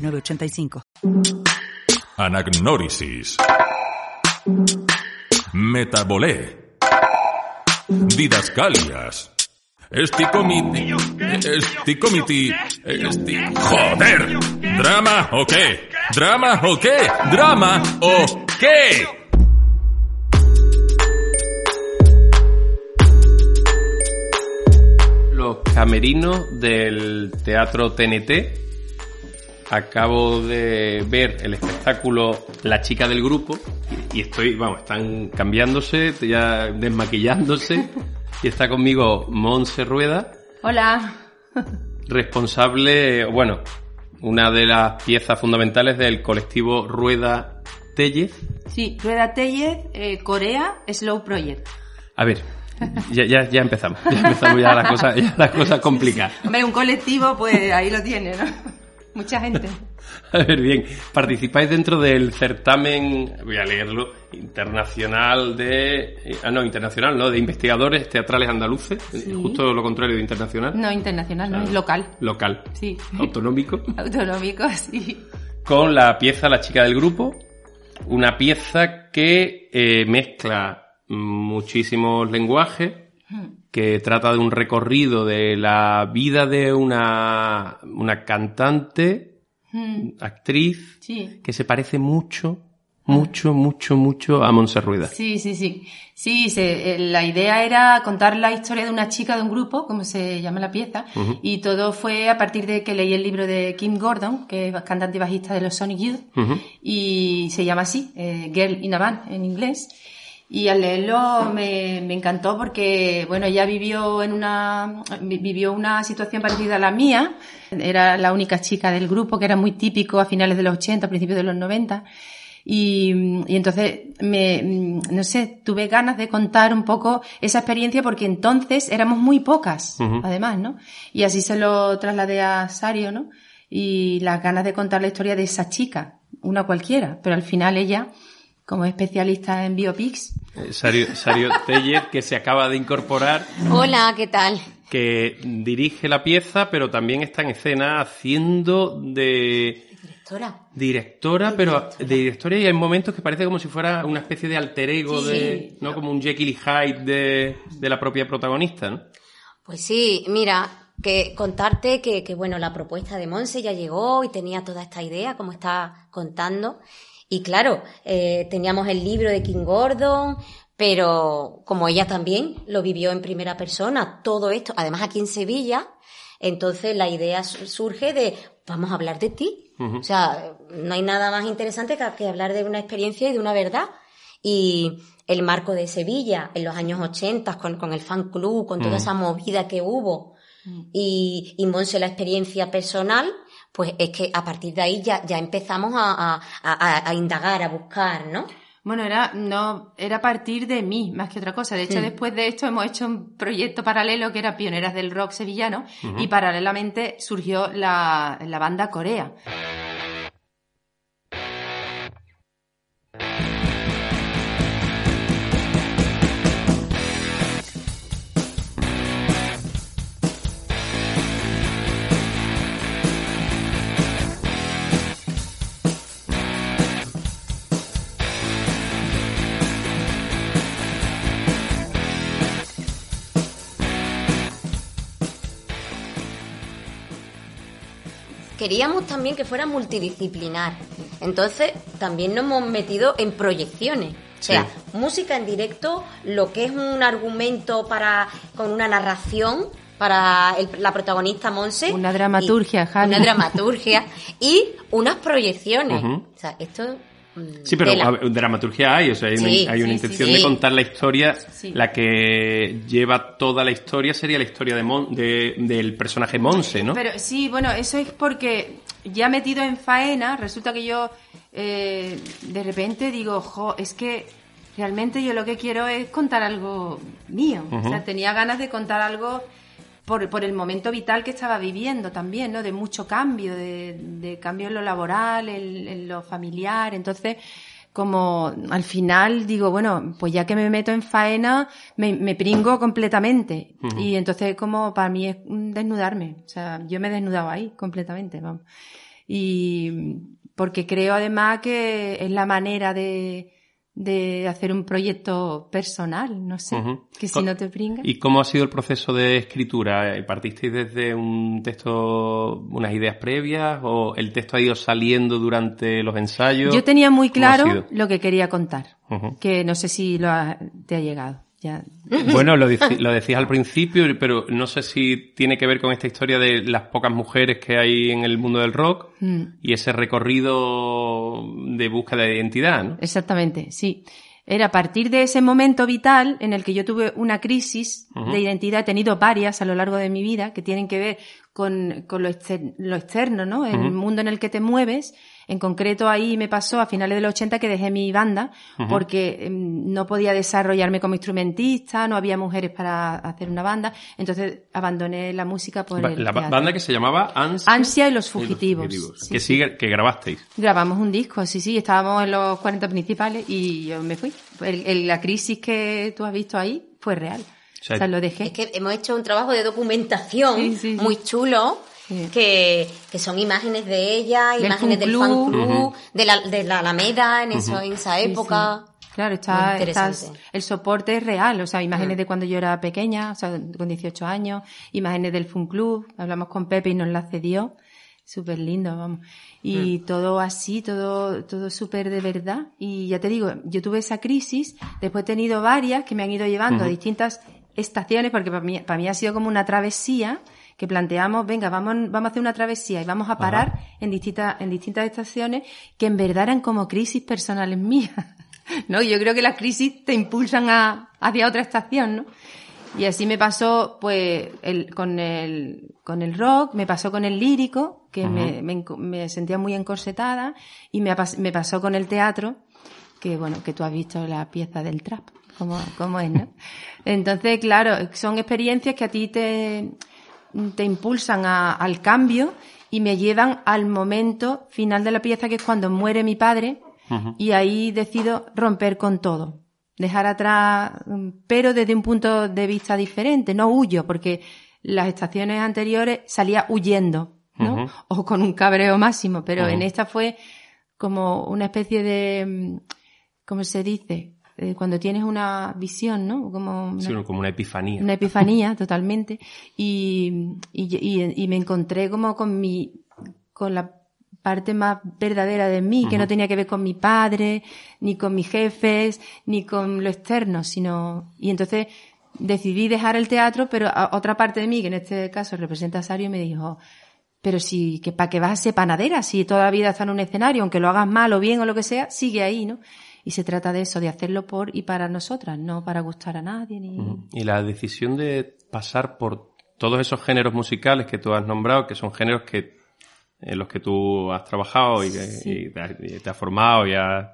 906985. Anagnórisis. Metabolé. Didascalias. Esticomiti. Esticomiti. Esti... ¡Joder! ¿Drama o qué? ¿Drama o qué? ¿Drama o qué? Los camerinos del Teatro TNT. Acabo de ver el espectáculo La chica del grupo y estoy, vamos, están cambiándose, ya desmaquillándose y está conmigo Monse Rueda, Hola. responsable, bueno, una de las piezas fundamentales del colectivo Rueda Tellez. Sí, Rueda Tellez, eh, Corea, Slow Project. A ver, ya, ya, ya empezamos, ya empezamos ya las cosas, ya las cosas complicadas. Hombre, un colectivo, pues ahí lo tiene, ¿no? Mucha gente. A ver, bien, participáis dentro del certamen, voy a leerlo, internacional de... eh, Ah, no, internacional, ¿no? De investigadores teatrales andaluces, justo lo contrario de internacional. No internacional, no, Ah. es local. Local. Sí. Autonómico. Autonómico, sí. Con la pieza La chica del grupo, una pieza que eh, mezcla muchísimos lenguajes, que trata de un recorrido de la vida de una, una cantante, Mm, actriz, Sí. que se parece mucho, mucho, mucho, mucho a Montse Rueda. Sí, sí, sí. Sí, se- eh, la idea era contar la historia de una chica de un grupo, como se llama la pieza, y todo fue a partir de que leí el libro de Kim Gordon, que es cantante y bajista de los Sonic Youth, y se llama así, eh, Girl in a Band en inglés. Y al leerlo me, me encantó porque, bueno, ella vivió en una, vi- vivió una situación parecida a la mía. Era la única chica del grupo, que era muy típico a finales de los 80, principios de los 90. Y, y entonces me, mm, no sé, tuve ganas de contar un poco esa experiencia porque entonces éramos muy pocas, además, ¿no? Y así se lo trasladé a Sario, ¿no? Y las ganas de contar la historia de esa chica, una cualquiera, pero al final ella, como especialista en biopics, Sario, Sario Tellez, que se acaba de incorporar, Hola, ¿qué tal? que dirige la pieza, pero también está en escena haciendo de Directora. directora, pero directora. de directora y hay momentos que parece como si fuera una especie de alter ego Sí. de, ¿no? Como un Jekyll y Hyde de, de la propia protagonista, ¿no? Pues sí, mira, que contarte que, que, bueno, la propuesta de Monse ya llegó y tenía toda esta idea, como está contando. Y claro, eh, teníamos el libro de King Gordon, pero como ella también lo vivió en primera persona, todo esto, además aquí en Sevilla, entonces la idea su- surge de, vamos a hablar de ti. O sea, no hay nada más interesante que, que hablar de una experiencia y de una verdad. Y el marco de Sevilla en los años 80 con, con el fan club, con toda esa movida que hubo y, y Monse la experiencia personal, pues es que a partir de ahí ya, ya empezamos a, a- a- a indagar, a buscar, ¿no? bueno, era, no, era a partir de mí, más que otra cosa. De hecho, después de esto hemos hecho un proyecto paralelo que era Pioneras del Rock Sevillano y paralelamente surgió la, la banda Corea. Queríamos también que fuera multidisciplinar. Entonces, también nos hemos metido en proyecciones. O sea, Sí. música en directo, lo que es un argumento para con una narración para el- la protagonista Monse. Una dramaturgia, y-. Una dramaturgia y unas proyecciones. O sea, esto Sí, pero tela. a ver, dramaturgia hay, o sea, hay, Sí, una, hay una sí, intención sí. de contar la historia. La que lleva toda la historia sería la historia de Mon- de- del personaje Monse, ¿no? Pero sí, bueno, eso es porque ya metido en faena, resulta que yo eh, de repente digo, jo, es que realmente yo lo que quiero es contar algo mío. O sea, tenía ganas de contar algo por, por el momento vital que estaba viviendo también, ¿no? De mucho cambio, de, de cambio en lo laboral, en, en lo familiar. Entonces, como al final digo, bueno, pues ya que me meto en faena, me, me pringo completamente. Y entonces como para mí es desnudarme. O sea, yo me he desnudado ahí completamente, vamos. Y porque creo además que es la manera de, de hacer un proyecto personal, no sé, que si no te pringa. ¿Y cómo ha sido el proceso de escritura? Eh, ¿Partisteis desde un texto, unas ideas previas o el texto ha ido saliendo durante los ensayos? Yo tenía muy ¿Cómo ha claro lo que quería contar, que no sé si lo ha- te ha llegado. Ya. Bueno, lo, lo decías al principio, pero no sé si tiene que ver con esta historia de las pocas mujeres que hay en el mundo del rock Mm. y ese recorrido de búsqueda de identidad, ¿no? Exactamente, sí. Era a partir de ese momento vital en el que yo tuve una crisis de identidad, he tenido varias a lo largo de mi vida que tienen que ver con, con lo, exter- lo externo, ¿no? El mundo en el que te mueves. En concreto ahí me pasó a finales de los 80 que dejé mi banda porque em, no podía desarrollarme como instrumentista, no había mujeres para hacer una banda, entonces abandoné la música por Ba- el La teatro. banda que se llamaba Ansia, Ansia y los y fugitivos. Sí, que sí. sigue, que grabasteis. Grabamos un disco, sí, sí, estábamos en los 40 principales y yo me fui. El- el- la crisis que tú has visto ahí fue real. O O sea, sea, lo dejé. Es que hemos hecho un trabajo de documentación Sí, sí, sí. muy chulo. Sí. Que, que son imágenes de ella, Del imágenes fan del club. fan club, de, la, de la Alameda en, eso, en esa época. sí. Claro, está, interesante. estás- el soporte es real, o sea, imágenes de cuando yo era pequeña, o sea, con 18 años, imágenes del Fun Club, hablamos con Pepe y nos la cedió, súper lindo, vamos. Y todo así, todo, todo súper de verdad. Y ya te digo, yo tuve esa crisis, después he tenido varias que me han ido llevando a distintas estaciones, porque para mí, para mí ha sido como una travesía que planteamos, venga, vamos, vamos a hacer una travesía y vamos a parar en distintas, en distintas estaciones que en verdad eran como crisis personales mías. ¿no? Yo creo que las crisis te impulsan a, hacia otra estación, ¿no? Y así me pasó, pues, el, con el, con el rock, me pasó con el lírico, que me, me, me sentía muy encorsetada, y me, me pasó con el teatro, que bueno, que tú has visto la pieza del trap, como, como es, ¿no? Entonces, claro, son experiencias que a ti te, te impulsan a- al cambio y me llevan al momento final de la pieza, que es cuando muere mi padre, y ahí decido romper con todo. Dejar atrás, mm, pero desde un punto de vista diferente. No huyo, porque las estaciones anteriores salía huyendo, ¿no? O con un cabreo máximo, pero en esta fue como una especie de, mm, ¿cómo se dice? Eh, cuando tienes una visión, ¿no? Como una- Sí, como una epifanía. una epifanía totalmente y, y, y- y me encontré como con mi con la parte más verdadera de mí que no tenía que ver con mi padre ni con mis jefes ni con lo externo sino y entonces decidí dejar el teatro pero a- otra parte de mí que en este caso representa a Sario me dijo pero si que para qué vas a ser panadera si toda la vida está en un escenario aunque lo hagas mal o bien o lo que sea sigue ahí no y se trata de eso de hacerlo por y para nosotras no para gustar a nadie ni Y la decisión de pasar por todos esos géneros musicales que tú has nombrado, que son géneros que en los que tú has trabajado y, Sí. y te, has, y te has formado y has,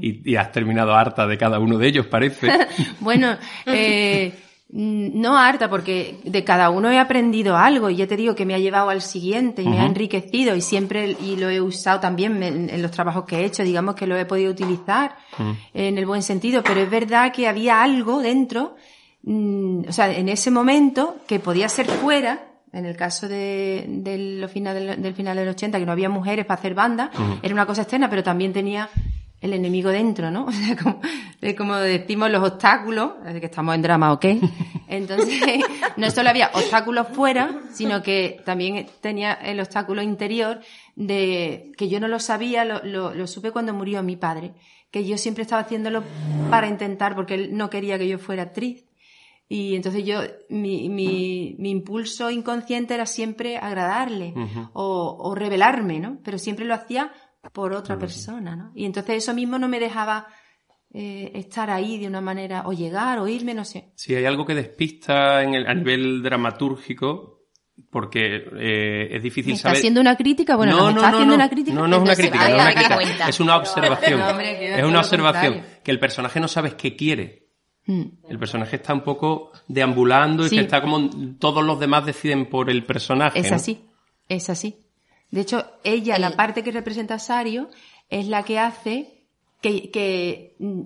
y, y has terminado harta de cada uno de ellos, parece. Bueno, eh, no harta, porque de cada uno he aprendido algo y ya te digo que me ha llevado al siguiente y me ha enriquecido y siempre, y lo he usado también en, en los trabajos que he hecho, digamos que lo he podido utilizar en el buen sentido, pero es verdad que había algo dentro, mm, o sea, en ese momento que podía ser fuera, en el caso de, de los finales, del final del 80, que no había mujeres para hacer banda, era una cosa externa, pero también tenía el enemigo dentro, ¿no? O sea, como, como decimos los obstáculos, eh, que estamos en drama, ¿ok? Entonces, no solo había obstáculos fuera, sino que también tenía el obstáculo interior de que yo no lo sabía, lo, lo, lo supe cuando murió mi padre, que yo siempre estaba haciéndolo para intentar, porque él no quería que yo fuera actriz. Y entonces yo, mi, mi, mi impulso inconsciente era siempre agradarle o, o revelarme, ¿no? Pero siempre lo hacía por otra persona, ¿no? Y entonces eso mismo no me dejaba eh, estar ahí de una manera, o llegar, o irme, no sé. Si hay algo que despista en el, a nivel dramatúrgico, porque eh, es difícil ¿Me está saber... haciendo una crítica? Bueno, ¿me está haciendo una crítica? No, no es una No se crítica, vaya no es una crítica. Es una observación. No, hombre, que es una observación. contrario. Que el personaje no sabes qué quiere. Mm. El personaje está un poco deambulando y Sí. que está como todos los demás deciden por el personaje. Es ¿no? así, es así. De hecho, ella, la parte que representa a Sario, es la que hace que, que mm,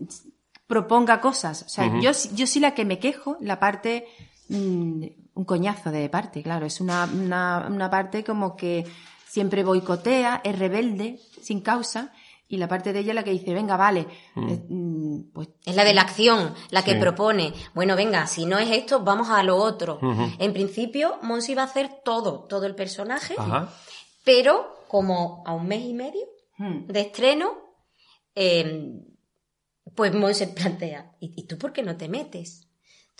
proponga cosas. O sea, yo, yo soy la que me quejo, la parte, mm, un coñazo de parte, claro. Es una, una, una parte como que siempre boicotea, es rebelde, sin causa, y la parte de ella la que dice, venga, vale, eh, mm, pues Es la de la acción, la que Sí. propone. Bueno, venga, si no es esto, vamos a lo otro. En principio, Monsi va a hacer todo, todo el personaje, Ajá. Pero como a un mes y medio mm, de estreno, eh, pues Monse plantea, ¿y, y tú por qué no te metes?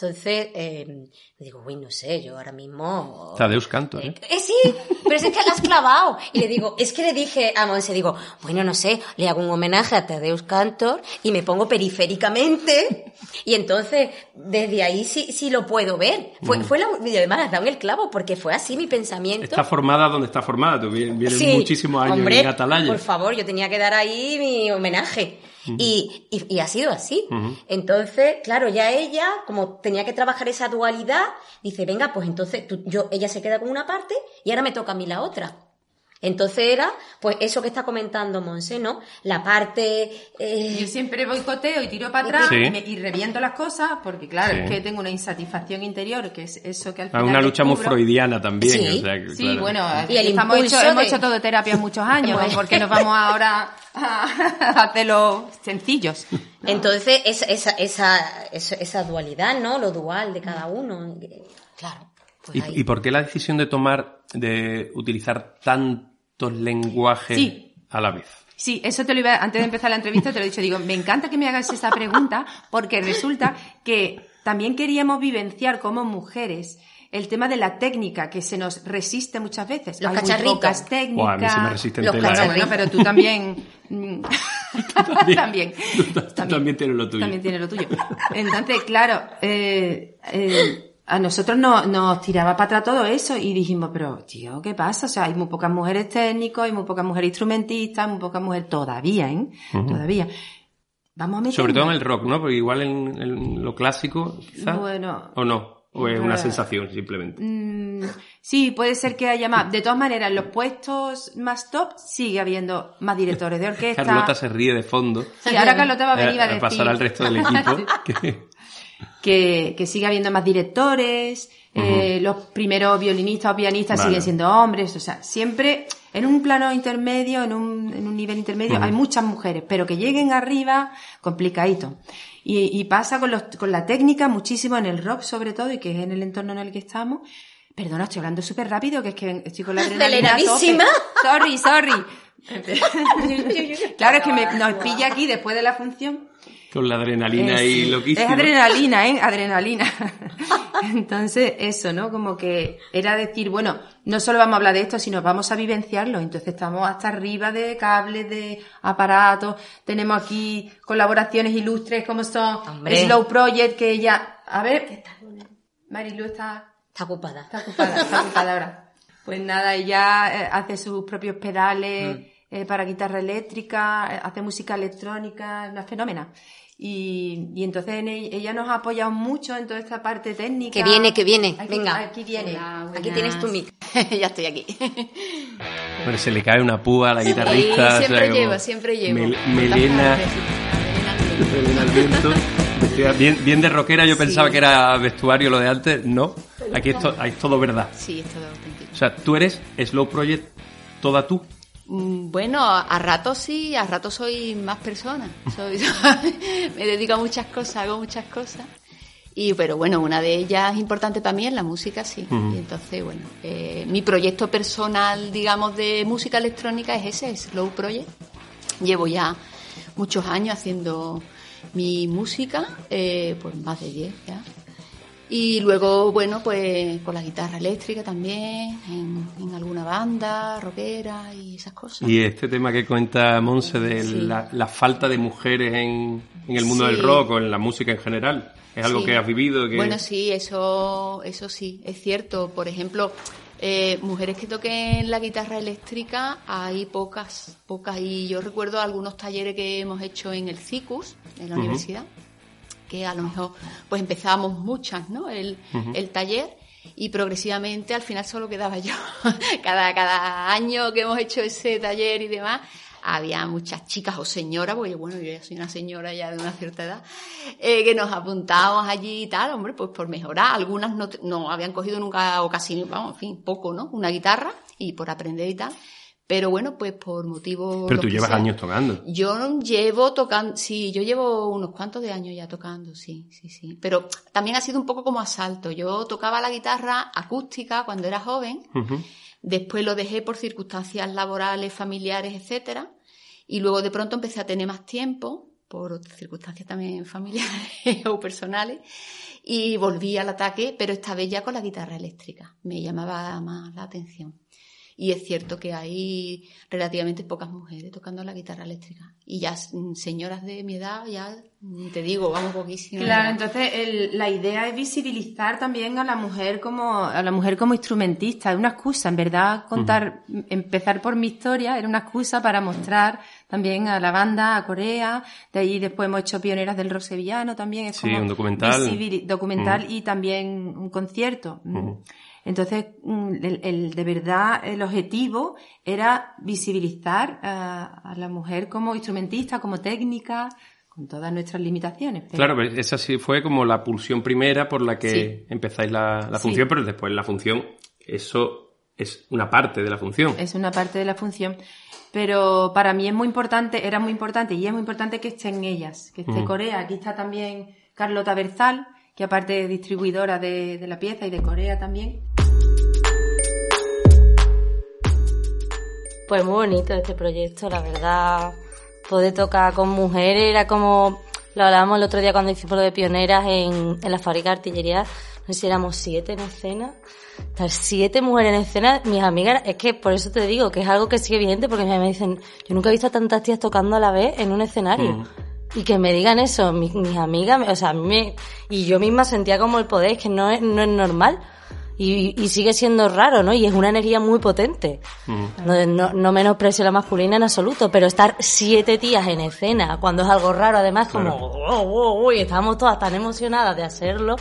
Entonces, eh, digo, uy, no sé, yo ahora mismo... Tadeus Cantor, ¿eh? Eh, sí, pero es que la has clavado. Y le digo, es que le dije a Monse, digo, bueno, no sé, le hago un homenaje a Tadeusz Cantor y me pongo periféricamente. Y entonces, desde ahí sí, sí lo puedo ver. Fue, fue la, y además has dado el clavo, porque fue así mi pensamiento. Está formada donde está formada. Tú vienes Sí, muchísimos años hombre, en Atalaya. Por favor, yo tenía que dar ahí mi homenaje. Y, y, y ha sido así. Entonces, claro, ya ella, como tenía que trabajar esa dualidad, dice, venga, pues entonces tú- yo, ella se queda con una parte y ahora me toca a mí la otra. Entonces era, pues eso que está comentando Monse, ¿no? La parte... eh, Yo siempre boicoteo y tiro para atrás Sí. y, me- y reviento las cosas porque, claro, Sí. es que tengo una insatisfacción interior, que es eso que al Es final. una lucha muy freudiana también. Sí. o sea, que, Sí, claro. bueno, Y el estamos impulso hecho- hemos de- hecho todo terapia muchos años, Bueno. porque nos vamos ahora a, hacerlo sencillos. Entonces, esa, esa, esa, esa, esa dualidad, ¿no? Lo dual de cada uno. eh, Claro. pues ahí. ¿Y, y por qué la decisión de tomar, de utilizar tantos lenguajes Sí. a la vez? Sí, eso te lo iba, antes de empezar la entrevista te lo he dicho, digo, me encanta que me hagas esa pregunta porque resulta que también queríamos vivenciar como mujeres el tema de la técnica que se nos resiste muchas veces. Los Hay muy cacharritos. pocas técnicas. Buah, a mí se me resisten Los tela, ¿eh? cacharritos. Bueno, pero tú también. mm, también. Tú ta- tú también tienes lo tuyo. También tienes lo tuyo. Entonces, claro, eh, eh, a nosotros no- nos tiraba para atrás todo eso y dijimos, pero tío, ¿qué pasa? O sea, hay muy pocas mujeres técnicos, hay muy pocas mujeres instrumentistas, muy pocas mujeres todavía, ¿eh? Todavía. Vamos a meter. Sobre todo en el rock, ¿no? Porque igual en, en lo clásico, quizás. Bueno. ¿O no? ¿O es una Eh, sensación simplemente? Mm, sí, puede ser que haya más. De todas maneras, en los puestos más top sigue habiendo más directores de orquesta. Carlota se ríe de fondo. Sí, ahora Carlota va a venir a Eh, decir. pasar al resto del equipo. que- que, que sigue habiendo más directores, eh, los primeros violinistas o pianistas Vale. siguen siendo hombres, o sea, siempre en un plano intermedio, en un, en un nivel intermedio, hay muchas mujeres, pero que lleguen arriba, complicadito. Y, y pasa con, los, con la técnica muchísimo en el rock sobre todo, y que es en el entorno en el que estamos. Perdona, estoy hablando súper rápido, que es que estoy con la adrenalina. Sorry, sorry. claro, es que me, nos pilla aquí después de la función. Con la adrenalina Eh, ahí sí. loquísima. Es adrenalina, ¿eh? Adrenalina. Entonces, eso, ¿no? Como que era decir, bueno, no solo vamos a hablar de esto, sino vamos a vivenciarlo. Entonces estamos hasta arriba de cables, de aparatos. Tenemos aquí colaboraciones ilustres como son Hombre. Slow Project, que ella... A ver, Marilu está Está ocupada. Está ocupada, está ocupada ahora. Pues nada, ella eh, hace sus propios pedales Mm. eh, para guitarra eléctrica, eh, hace música electrónica, es una fenómena. Y, y entonces en e- ella nos ha apoyado mucho en toda esta parte técnica. Que viene, que viene. Aquí- Venga. Aquí viene. Hola, Aquí tienes tu mic. ya estoy aquí. Pero se le cae una púa a la guitarrista. o sea, siempre como llevo, siempre llevo. Mel- melena, melena al viento. Bien, bien de rockera, yo pensaba que era vestuario lo de antes. No, aquí es, to- aquí es todo verdad. Sí, es todo auténtico. O sea, tú eres Slow Project toda tú. Mm, Bueno, a ratos sí, a ratos soy más persona. Soy, me dedico a muchas cosas, hago muchas cosas. Y, pero bueno, una de ellas importante para mí es la música, sí. Y entonces, bueno, eh, mi proyecto personal, digamos, de música electrónica es ese, Slow Project. Llevo ya muchos años haciendo mi música, eh, pues más de 10 ya. Y luego, bueno, pues con la guitarra eléctrica también, en, en alguna banda, rockera y esas cosas. Y este tema que cuenta Monse de Sí. la, la falta de mujeres en, en el mundo Sí. del rock o en la música en general, es algo Sí. que has vivido. Que... Bueno, sí, eso, eso sí, es cierto. Por ejemplo, eh, mujeres que toquen la guitarra eléctrica, hay pocas, pocas. Y yo recuerdo algunos talleres que hemos hecho en el CICUS, en la universidad, que a lo mejor pues empezábamos muchas, ¿no? El, el taller. Y progresivamente al final solo quedaba yo. cada, cada año que hemos hecho ese taller y demás, había muchas chicas o señoras, porque bueno, yo ya soy una señora ya de una cierta edad, eh, que nos apuntábamos allí y tal, hombre, pues por mejorar. Algunas no, no habían cogido nunca, o casi, vamos, en fin, poco, ¿no? Una guitarra y por aprender y tal. Pero bueno, pues por motivos. Pero tú llevas años tocando. Yo llevo tocando, sí, yo llevo unos cuantos de años ya tocando, sí, sí, sí. Pero también ha sido un poco como asalto. Yo tocaba la guitarra acústica cuando era joven, después lo dejé por circunstancias laborales, familiares, etcétera, y luego de pronto empecé a tener más tiempo por circunstancias también familiares o personales y volví al ataque, pero esta vez ya con la guitarra eléctrica. Me llamaba más la atención. Y es cierto que hay relativamente pocas mujeres tocando la guitarra eléctrica. Y ya mm, señoras de mi edad, ya ni te digo, vamos poquísimo. Claro, ya. entonces el- la idea es visibilizar también a la mujer como a la mujer como instrumentista, es una excusa, en verdad contar empezar por mi historia era una excusa para mostrar también a la banda, a Corea, de ahí después hemos hecho pioneras del rock sevillano también, es Sí, como un documental. documental y también un concierto. Entonces, mm, el, el- de verdad, el objetivo era visibilizar a, a la mujer como instrumentista, como técnica, con todas nuestras limitaciones. pero- Claro, pero esa sí fue como la pulsión primera por la que Sí. empezáis la, la Sí. función, pero después la función, eso es una parte de la función. es una parte de la función. Pero para mí es muy importante, era muy importante y es muy importante que estén ellas, que esté Ujú. Corea. Aquí está también Carlota Berzal, que aparte es distribuidora de, de la pieza y de Corea también. Pues muy bonito este proyecto, la verdad. Poder tocar con mujeres era como. Lo hablábamos el otro día cuando hicimos lo de pioneras en, en la fábrica de artillería. No sé si éramos siete en escena. Estar siete mujeres en escena, mis amigas, es que por eso te digo que es algo que sigue vigente porque mis amigas me dicen, yo nunca he visto a tantas tías tocando a la vez en un escenario. Mm. Y que me digan eso, mis, mis amigas, o sea, a mí me, y yo misma sentía como el poder, es que no es, no es normal. Y, y sigue siendo raro, ¿no? Y es una energía muy potente. Mm. No, no, no menosprecio la masculina en absoluto, pero estar siete tías en escena, cuando es algo raro, además, como, Claro. oh, oh, oh, y estábamos todas tan emocionadas de hacerlo,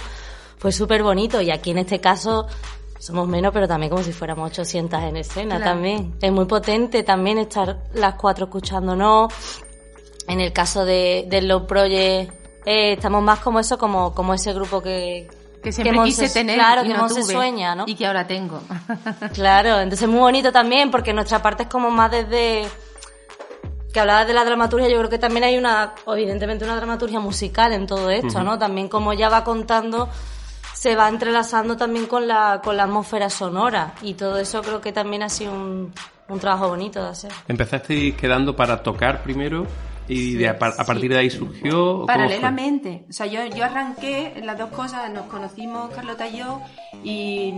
fue súper bonito. Y aquí en este caso somos menos, pero también como si fuéramos 800 en escena Claro. también. Es muy potente también estar las cuatro escuchándonos. En el caso de, del Low Project, eh, estamos más como eso, como, como ese grupo que, Que siempre Monse- quise tener claro, y que no tuve, sueña, ¿no? Y que ahora tengo. Claro, entonces muy bonito también porque nuestra parte es como más desde que hablabas de la dramaturgia, yo creo que también hay una, evidentemente una dramaturgia musical en todo esto, ¿no? También como ya va contando, se va entrelazando también con la, con la atmósfera sonora y todo eso creo que también ha sido un, un trabajo bonito de hacer. ¿Empezasteis quedando para tocar primero y de, a, a partir de ahí surgió? Paralelamente. O sea, yo, yo arranqué las dos cosas, nos conocimos Carlota y yo, y,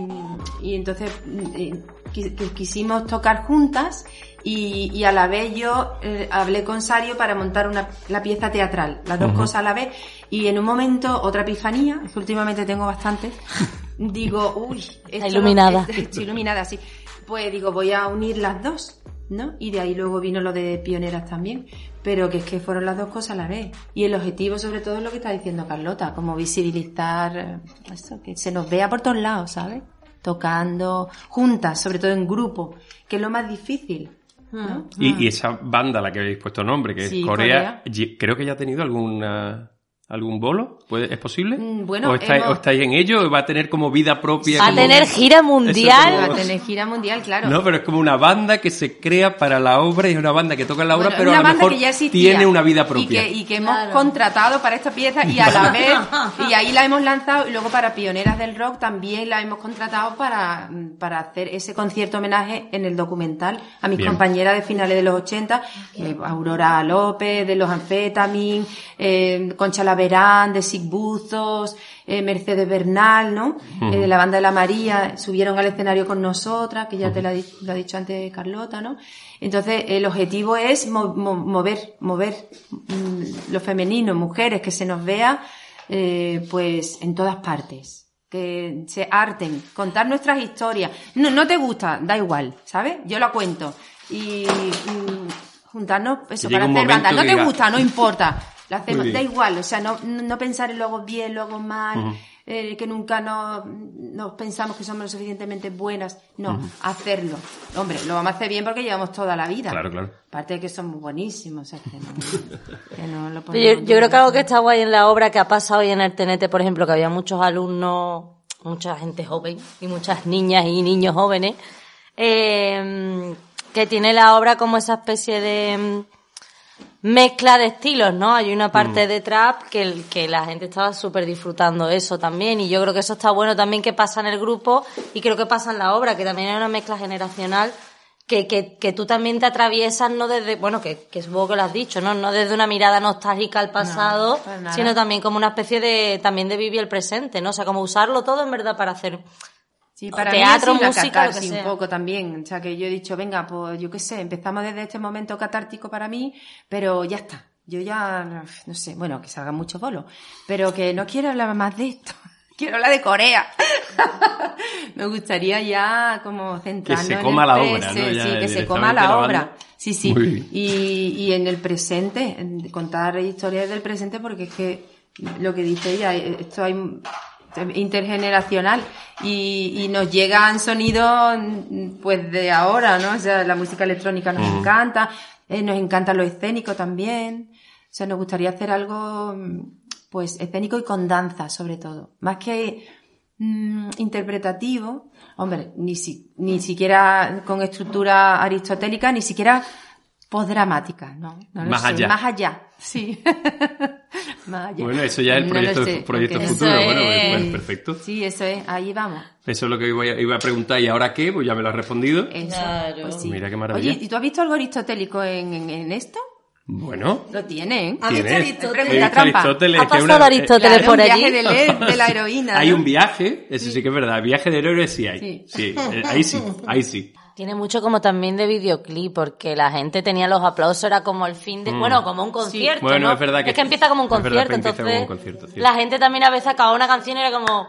y entonces eh, qui- qui- quisimos tocar juntas y, y a la vez yo eh, hablé con Sario para montar una, la pieza teatral, las dos cosas a la vez. Y en un momento, otra epifanía, que últimamente tengo bastante, digo, uy, esto no- iluminada. eh, estoy iluminada, sí. Pues digo, voy a unir las dos. ¿no? Y de ahí luego vino lo de pioneras también, pero que es que fueron las dos cosas a la vez. Y el objetivo sobre todo es lo que está diciendo Carlota, como visibilizar eh, eso, que se nos vea por todos lados, ¿sabes? Tocando juntas, sobre todo en grupo, que es lo más difícil, ¿no? Y, y esa banda a la que habéis puesto nombre, que Sí, es Corea, ye- creo que ya ha tenido alguna algún bolo. ¿Puede- ¿Es posible? Mm, bueno, ¿O estáis, hemos- o estáis en ello? ¿O va a tener como vida propia? Va a como- tener gira mundial. Va a tener gira mundial, claro. No, pero es como una banda que se crea para la obra y es una banda que toca en la obra, Bueno, pero una a lo banda mejor que ya existía tiene una vida Y propia. que, y que hemos Claro. contratado para esta pieza y a la vez, y ahí la hemos lanzado, y luego para Pioneras del Rock también la hemos contratado para, para hacer ese concierto homenaje en el documental a mis Bien. compañeras de finales de los 80, eh, Aurora López, de los Anfetamin, eh, Concha Laverán, de Sig Buzos, eh, Mercedes Bernal, ¿no? Eh, de la banda de la María, subieron al escenario con nosotras, que ya te lo ha, di- lo ha dicho antes Carlota, ¿no? Entonces, el objetivo es mo- mo- mover, mover mm, lo femenino, mujeres, que se nos vea, eh, pues, en todas partes. Que se harten, contar nuestras historias. No, no te gusta, da igual, ¿sabes? Yo lo cuento. Y juntarnos, eso, para hacer banda. No te diga- gusta, no importa. Lo hacemos, da igual, o sea, no, no pensar en luego bien, luego mal, eh, que nunca nos, nos pensamos que somos lo suficientemente buenas. No, hacerlo. Hombre, lo vamos a hacer bien porque llevamos toda la vida. Claro, claro. Aparte de que somos buenísimos, o sea, que no, que no lo Yo, yo creo que algo que está guay en la obra que ha pasado hoy en el TNT, por ejemplo, que había muchos alumnos, mucha gente joven y muchas niñas y niños jóvenes, eh, que tiene la obra como esa especie de mezcla de estilos, ¿no? Hay una parte de trap que, el- que la gente estaba súper disfrutando eso también y yo creo que eso está bueno también que pasa en el grupo y creo que pasa en la obra, que también hay una mezcla generacional que, que, que tú también te atraviesas no desde, bueno, que, que supongo que lo has dicho, ¿no? No desde una mirada nostálgica al pasado, sino también como una especie de, también de vivir el presente, ¿no? O sea, como usarlo todo en verdad para hacer Sí, para teatro, mí ha música, lo que catarsis sea. un poco también. O sea, que yo he dicho, venga, pues yo qué sé, empezamos desde este momento catártico para mí, pero ya está. Yo ya, no sé, bueno, que salgan muchos bolos, pero que no quiero hablar más de esto. Quiero hablar de Corea. Me gustaría ya como centrarnos se en coma el la obra, ¿no? Ya Sí, que se coma la obra. banda. Sí, sí. Y, y en el presente, en contar historias del presente, porque es que lo que dice ella, esto hay intergeneracional y, y nos llegan sonidos pues de ahora, ¿no? O sea, la música electrónica nos encanta, eh, nos encanta lo escénico también. O sea, nos gustaría hacer algo pues escénico y con danza sobre todo. Más que mm, interpretativo, hombre, ni, si- ni siquiera con estructura aristotélica, ni siquiera postdramática, ¿no? No lo Más sé, allá. Más allá, sí. Bueno, eso ya es el No proyecto, sé, proyecto futuro. Bueno, pues, perfecto. Sí, eso es, ahí vamos. Eso es lo que iba a, iba a preguntar. ¿Y ahora qué? Pues ya me lo has respondido. Eso, Claro. pues sí. Mira qué maravilla. Oye, ¿y tú has visto algo aristotélico en, en, en esto? Bueno. Lo tiene, ¿eh? ¿Has visto tiene- Aristóteles? ¿Ha pasado una- Aristóteles Claro, por un allí? viaje de, de la heroína. Hay ¿no? un viaje, eso sí que es verdad. Viaje del héroe sí hay. Sí. Sí, eh, ahí sí, ahí sí. Tiene mucho como también de videoclip, porque la gente tenía los aplausos, era como el fin de, bueno, como un concierto, Mm. Bueno, ¿no? es verdad que- Es que empieza como un concierto, que empieza entonces como un concierto, cierto. la gente también a veces acababa una canción y era como,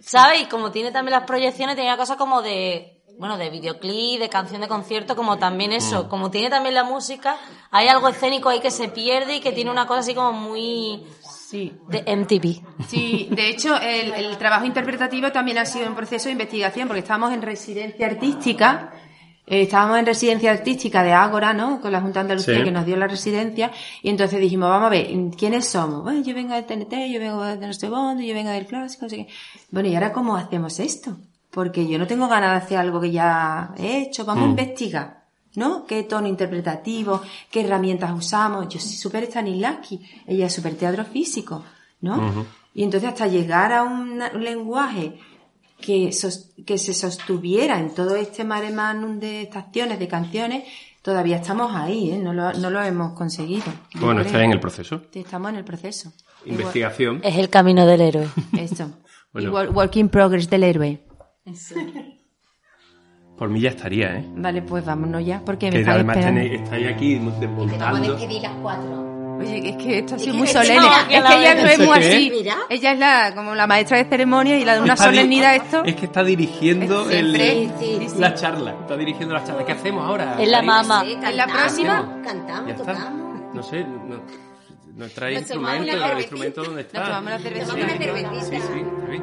¿sabes? Y como tiene también las proyecciones, tenía cosas como de, bueno, de videoclip, de canción de concierto, como también eso, Mm. como tiene también la música, hay algo escénico ahí que se pierde y que tiene una cosa así como muy Sí. de MTV. Sí, de hecho, el, el trabajo interpretativo también ha sido un proceso de investigación, porque estábamos en residencia artística, eh, estábamos en residencia artística de Ágora, ¿no? Con la Junta de Andalucía Sí. que nos dio la residencia, y entonces dijimos, vamos a ver, ¿quiénes somos? Bueno, yo vengo del TNT, yo vengo de no sé dónde, yo vengo del clásico, no sé qué. Bueno, ¿y ahora cómo hacemos esto? Porque yo no tengo ganas de hacer algo que ya he hecho, vamos a investigar. ¿No? ¿Qué tono interpretativo? ¿Qué herramientas usamos? Yo soy súper Stanislavski, ella es súper teatro físico, ¿no? Y entonces hasta llegar a un, un lenguaje que, sos- que se sostuviera en todo este mare magnum de estaciones, de canciones, todavía estamos ahí, ¿eh? No lo, no lo hemos conseguido. Bueno, está en el proceso. Sí, Estamos en el proceso. Investigación. Es el camino del héroe. Igual- Eso. Bueno. Y work in progress del héroe. Por mí ya estaría, ¿eh? Vale, pues vámonos ya, porque me Que además esperando. tenéis, estáis aquí desmontando. despedir las cuatro. Oye, es que esto ha sido que muy solemne. Es que ella no es muy así. Mira. Ella es la, como la maestra de ceremonia y la de una Está di- solemnidad esto. Es que está dirigiendo el, Siempre, sí, sí. la charla. Está dirigiendo la charla. ¿Qué hacemos ahora? Es la mamá. Sí, ¿En la próxima? Cantamos, tocamos. No sé, no, no trae Nos tomamos instrumento, el instrumento dónde está. Nos tomamos la cervecita. Sí, sí, está bien.